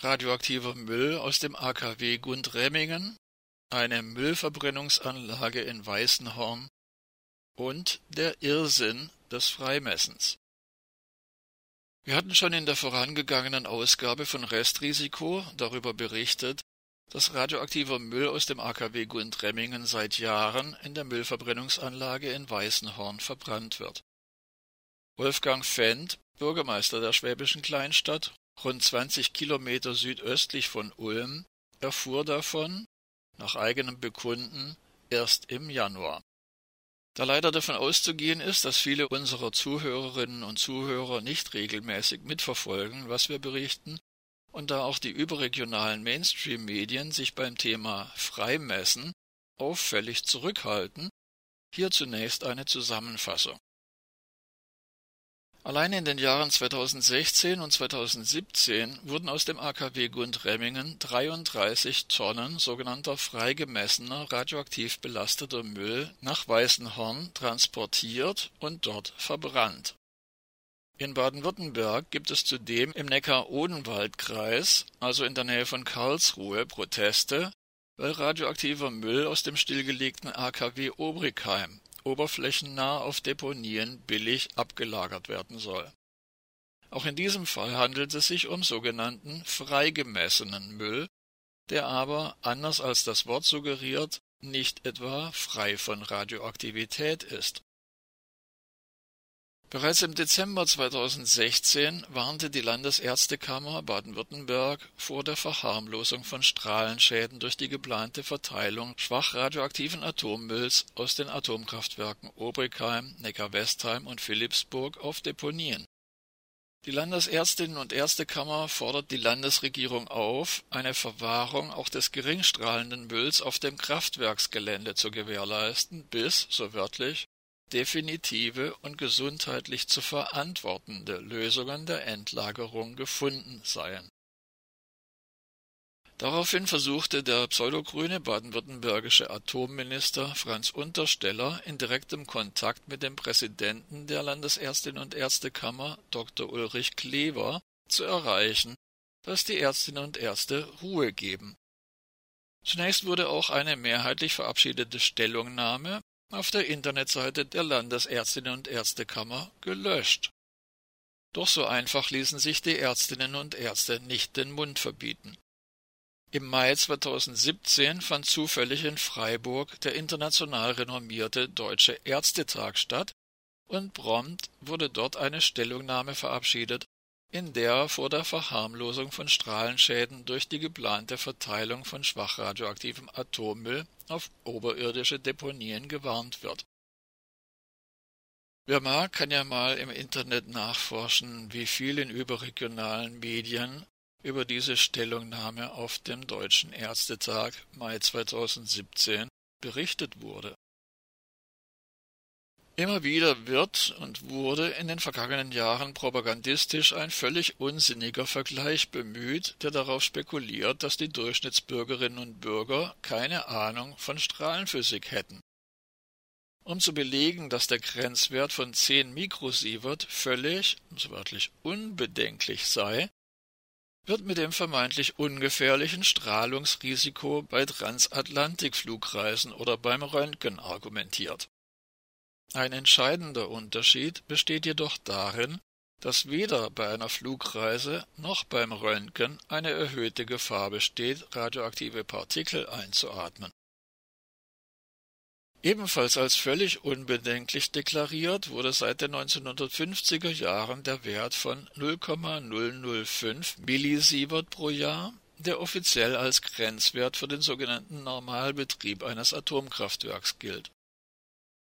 radioaktiver Müll aus dem AKW Gundremmingen, eine Müllverbrennungsanlage in Weißenhorn und der Irrsinn des Freimessens. Wir hatten schon in der vorangegangenen Ausgabe von Restrisiko darüber berichtet, dass radioaktiver Müll aus dem AKW Gundremmingen seit Jahren in der Müllverbrennungsanlage in Weißenhorn verbrannt wird. Wolfgang Fendt, Bürgermeister der schwäbischen Kleinstadt, rund 20 Kilometer südöstlich von Ulm, erfuhr davon, nach eigenem Bekunden, erst im Januar. Da leider davon auszugehen ist, dass viele unserer Zuhörerinnen und Zuhörer nicht regelmäßig mitverfolgen, was wir berichten, und da auch die überregionalen Mainstream-Medien sich beim Thema Freimessen auffällig zurückhalten, hier zunächst eine Zusammenfassung. Allein in den Jahren 2016 und 2017 wurden aus dem AKW Gundremmingen 33 Tonnen sogenannter frei gemessener radioaktiv belasteter Müll nach Weißenhorn transportiert und dort verbrannt. In Baden-Württemberg gibt es zudem im Neckar-Odenwald-Kreis, also in der Nähe von Karlsruhe, Proteste, weil radioaktiver Müll aus dem stillgelegten AKW Obrigheim oberflächennah auf Deponien billig abgelagert werden soll. Auch in diesem Fall handelt es sich um sogenannten freigemessenen Müll, der aber, anders als das Wort suggeriert, nicht etwa frei von Radioaktivität ist. Bereits im Dezember 2016 warnte die Landesärztekammer Baden-Württemberg vor der Verharmlosung von Strahlenschäden durch die geplante Verteilung schwach radioaktiven Atommülls aus den Atomkraftwerken Obrigheim, Neckar-Westheim und Philipsburg auf Deponien. Die Landesärztinnen und Ärztekammer fordert die Landesregierung auf, eine Verwahrung auch des geringstrahlenden Mülls auf dem Kraftwerksgelände zu gewährleisten, bis, so wörtlich, definitive und gesundheitlich zu verantwortende Lösungen der Endlagerung gefunden seien. Daraufhin versuchte der pseudogrüne baden-württembergische Atomminister Franz Untersteller in direktem Kontakt mit dem Präsidenten der Landesärztinnen und Ärztekammer Dr. Ulrich Klever zu erreichen, dass die Ärztinnen und Ärzte Ruhe geben. Zunächst wurde auch eine mehrheitlich verabschiedete Stellungnahme auf der Internetseite der Landesärztinnen und Ärztekammer gelöscht. Doch so einfach ließen sich die Ärztinnen und Ärzte nicht den Mund verbieten. Im Mai 2017 fand zufällig in Freiburg der international renommierte Deutsche Ärztetag statt und prompt wurde dort eine Stellungnahme verabschiedet, in der vor der Verharmlosung von Strahlenschäden durch die geplante Verteilung von schwach radioaktivem Atommüll auf oberirdische Deponien gewarnt wird. Wer mag, kann ja mal im Internet nachforschen, wie viel in überregionalen Medien über diese Stellungnahme auf dem Deutschen Ärztetag Mai 2017 berichtet wurde. Immer wieder wird und wurde in den vergangenen Jahren propagandistisch ein völlig unsinniger Vergleich bemüht, der darauf spekuliert, dass die Durchschnittsbürgerinnen und Bürger keine Ahnung von Strahlenphysik hätten. Um zu belegen, dass der Grenzwert von 10 Mikrosievert völlig, so wörtlich unbedenklich sei, wird mit dem vermeintlich ungefährlichen Strahlungsrisiko bei Transatlantikflugreisen oder beim Röntgen argumentiert. Ein entscheidender Unterschied besteht jedoch darin, dass weder bei einer Flugreise noch beim Röntgen eine erhöhte Gefahr besteht, radioaktive Partikel einzuatmen. Ebenfalls als völlig unbedenklich deklariert wurde seit den 1950er Jahren der Wert von 0,005 Millisievert pro Jahr, der offiziell als Grenzwert für den sogenannten Normalbetrieb eines Atomkraftwerks gilt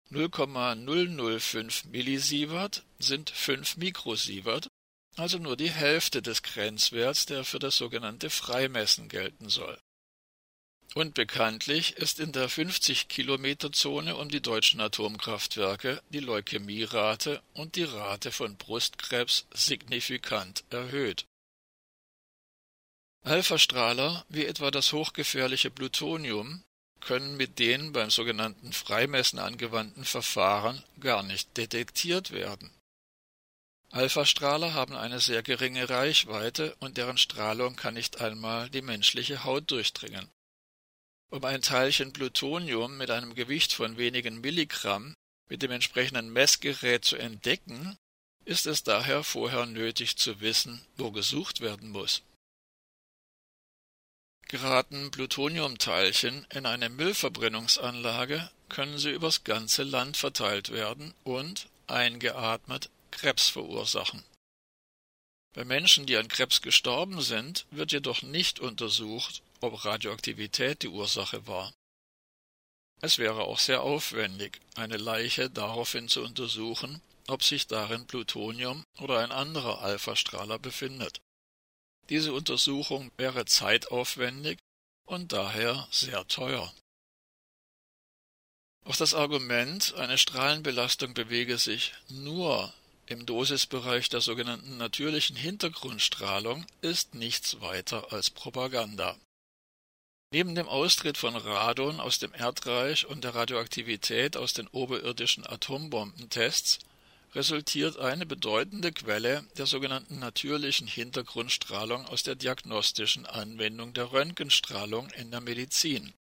0,005 Millisievert sind 5 Mikrosievert, also nur die Hälfte des Grenzwerts, der für das sogenannte Freimessen gelten soll. Und bekanntlich ist in der 50-Kilometer-Zone um die deutschen Atomkraftwerke die Leukämierate und die Rate von Brustkrebs signifikant erhöht. Alphastrahler, wie etwa das hochgefährliche Plutonium, können mit den beim sogenannten Freimessen angewandten Verfahren gar nicht detektiert werden. Alphastrahler haben eine sehr geringe Reichweite und deren Strahlung kann nicht einmal die menschliche Haut durchdringen. Um ein Teilchen Plutonium mit einem Gewicht von wenigen Milligramm mit dem entsprechenden Messgerät zu entdecken, ist es daher vorher nötig zu wissen, wo gesucht werden muss. Geraten Plutoniumteilchen in eine Müllverbrennungsanlage, können sie übers ganze Land verteilt werden und, eingeatmet, Krebs verursachen. Bei Menschen, die an Krebs gestorben sind, wird jedoch nicht untersucht, ob Radioaktivität die Ursache war. Es wäre auch sehr aufwendig, eine Leiche daraufhin zu untersuchen, ob sich darin Plutonium oder ein anderer Alphastrahler befindet. Diese Untersuchung wäre zeitaufwendig und daher sehr teuer. Auch das Argument, eine Strahlenbelastung bewege sich nur im Dosisbereich der sogenannten natürlichen Hintergrundstrahlung, ist nichts weiter als Propaganda. Neben dem Austritt von Radon aus dem Erdreich und der Radioaktivität aus den oberirdischen Atombombentests resultiert eine bedeutende Quelle der sogenannten natürlichen Hintergrundstrahlung aus der diagnostischen Anwendung der Röntgenstrahlung in der Medizin.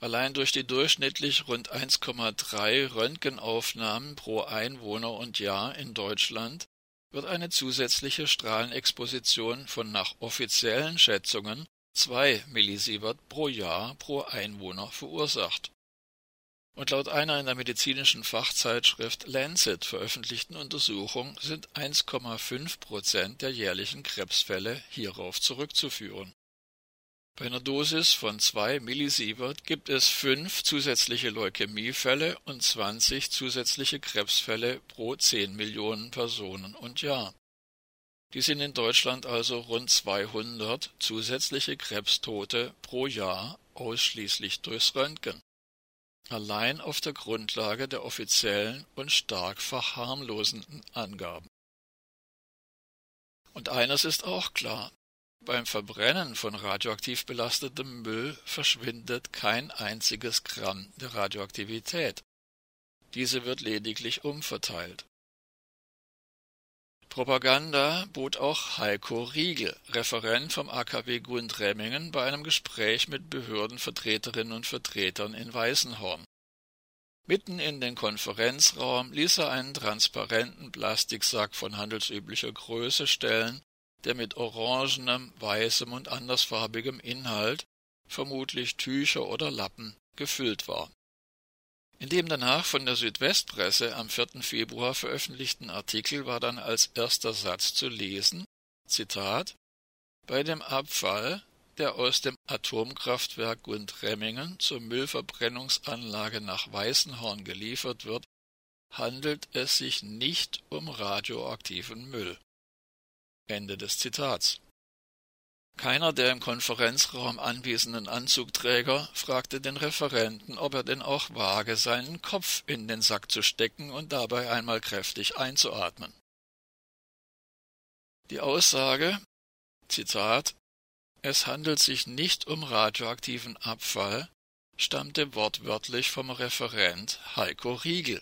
Allein durch die durchschnittlich rund 1,3 Röntgenaufnahmen pro Einwohner und Jahr in Deutschland wird eine zusätzliche Strahlenexposition von nach offiziellen Schätzungen 2 Millisievert pro Jahr pro Einwohner verursacht und laut einer in der medizinischen Fachzeitschrift Lancet veröffentlichten Untersuchung sind 1,5 Prozent der jährlichen Krebsfälle hierauf zurückzuführen. Bei einer Dosis von 2 Millisievert gibt es fünf zusätzliche Leukämiefälle und 20 zusätzliche Krebsfälle pro 10 Millionen Personen und Jahr. Die sind in Deutschland also rund 200 zusätzliche Krebstote pro Jahr ausschließlich durchs Röntgen allein auf der Grundlage der offiziellen und stark verharmlosenden Angaben. Und eines ist auch klar, beim Verbrennen von radioaktiv belastetem Müll verschwindet kein einziges Gramm der Radioaktivität. Diese wird lediglich umverteilt. Propaganda bot auch Heiko Riegel, Referent vom AKW Gundremmingen, bei einem Gespräch mit Behördenvertreterinnen und Vertretern in Weißenhorn. Mitten in den Konferenzraum ließ er einen transparenten Plastiksack von handelsüblicher Größe stellen, der mit orangenem, weißem und andersfarbigem Inhalt, vermutlich Tücher oder Lappen, gefüllt war in dem danach von der Südwestpresse am 4. Februar veröffentlichten Artikel war dann als erster Satz zu lesen, Zitat, bei dem Abfall, der aus dem Atomkraftwerk Gundremmingen zur Müllverbrennungsanlage nach Weißenhorn geliefert wird, handelt es sich nicht um radioaktiven Müll. Ende des Zitats. Keiner der im Konferenzraum anwesenden Anzugträger fragte den Referenten, ob er denn auch wage, seinen Kopf in den Sack zu stecken und dabei einmal kräftig einzuatmen. Die Aussage Zitat Es handelt sich nicht um radioaktiven Abfall stammte wortwörtlich vom Referent Heiko Riegel.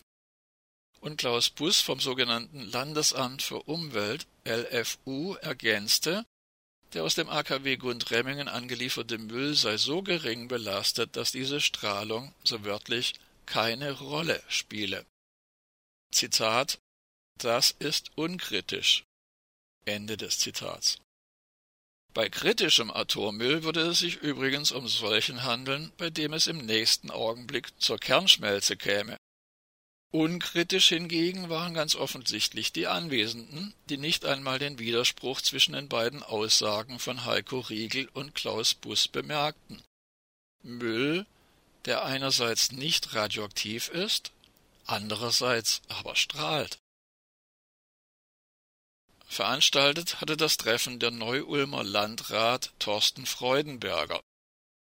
Und Klaus Buss vom sogenannten Landesamt für Umwelt LFU ergänzte, der aus dem AKW Gundremmingen angelieferte Müll sei so gering belastet, dass diese Strahlung, so wörtlich, keine Rolle spiele. Zitat Das ist unkritisch. Ende des Zitats. Bei kritischem Atommüll würde es sich übrigens um solchen handeln, bei dem es im nächsten Augenblick zur Kernschmelze käme. Unkritisch hingegen waren ganz offensichtlich die Anwesenden, die nicht einmal den Widerspruch zwischen den beiden Aussagen von Heiko Riegel und Klaus Buss bemerkten. Müll, der einerseits nicht radioaktiv ist, andererseits aber strahlt. Veranstaltet hatte das Treffen der Neu-Ulmer Landrat Thorsten Freudenberger.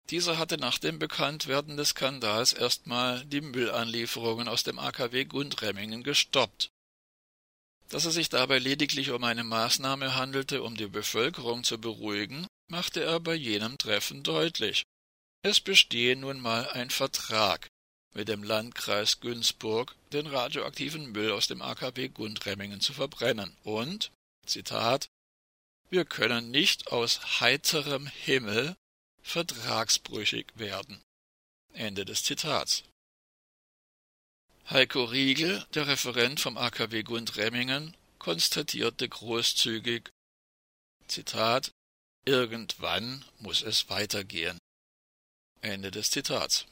Dieser hatte nach dem Bekanntwerden des Skandals erstmal die Müllanlieferungen aus dem AKW Gundremmingen gestoppt. Dass es sich dabei lediglich um eine Maßnahme handelte, um die Bevölkerung zu beruhigen, machte er bei jenem Treffen deutlich. Es bestehe nun mal ein Vertrag, mit dem Landkreis Günzburg den radioaktiven Müll aus dem AKW Gundremmingen zu verbrennen und, Zitat, wir können nicht aus heiterem Himmel vertragsbrüchig werden. Ende des Zitats. Heiko Riegel, der Referent vom AKW Gundremmingen, konstatierte großzügig, Zitat, irgendwann muss es weitergehen. Ende des Zitats.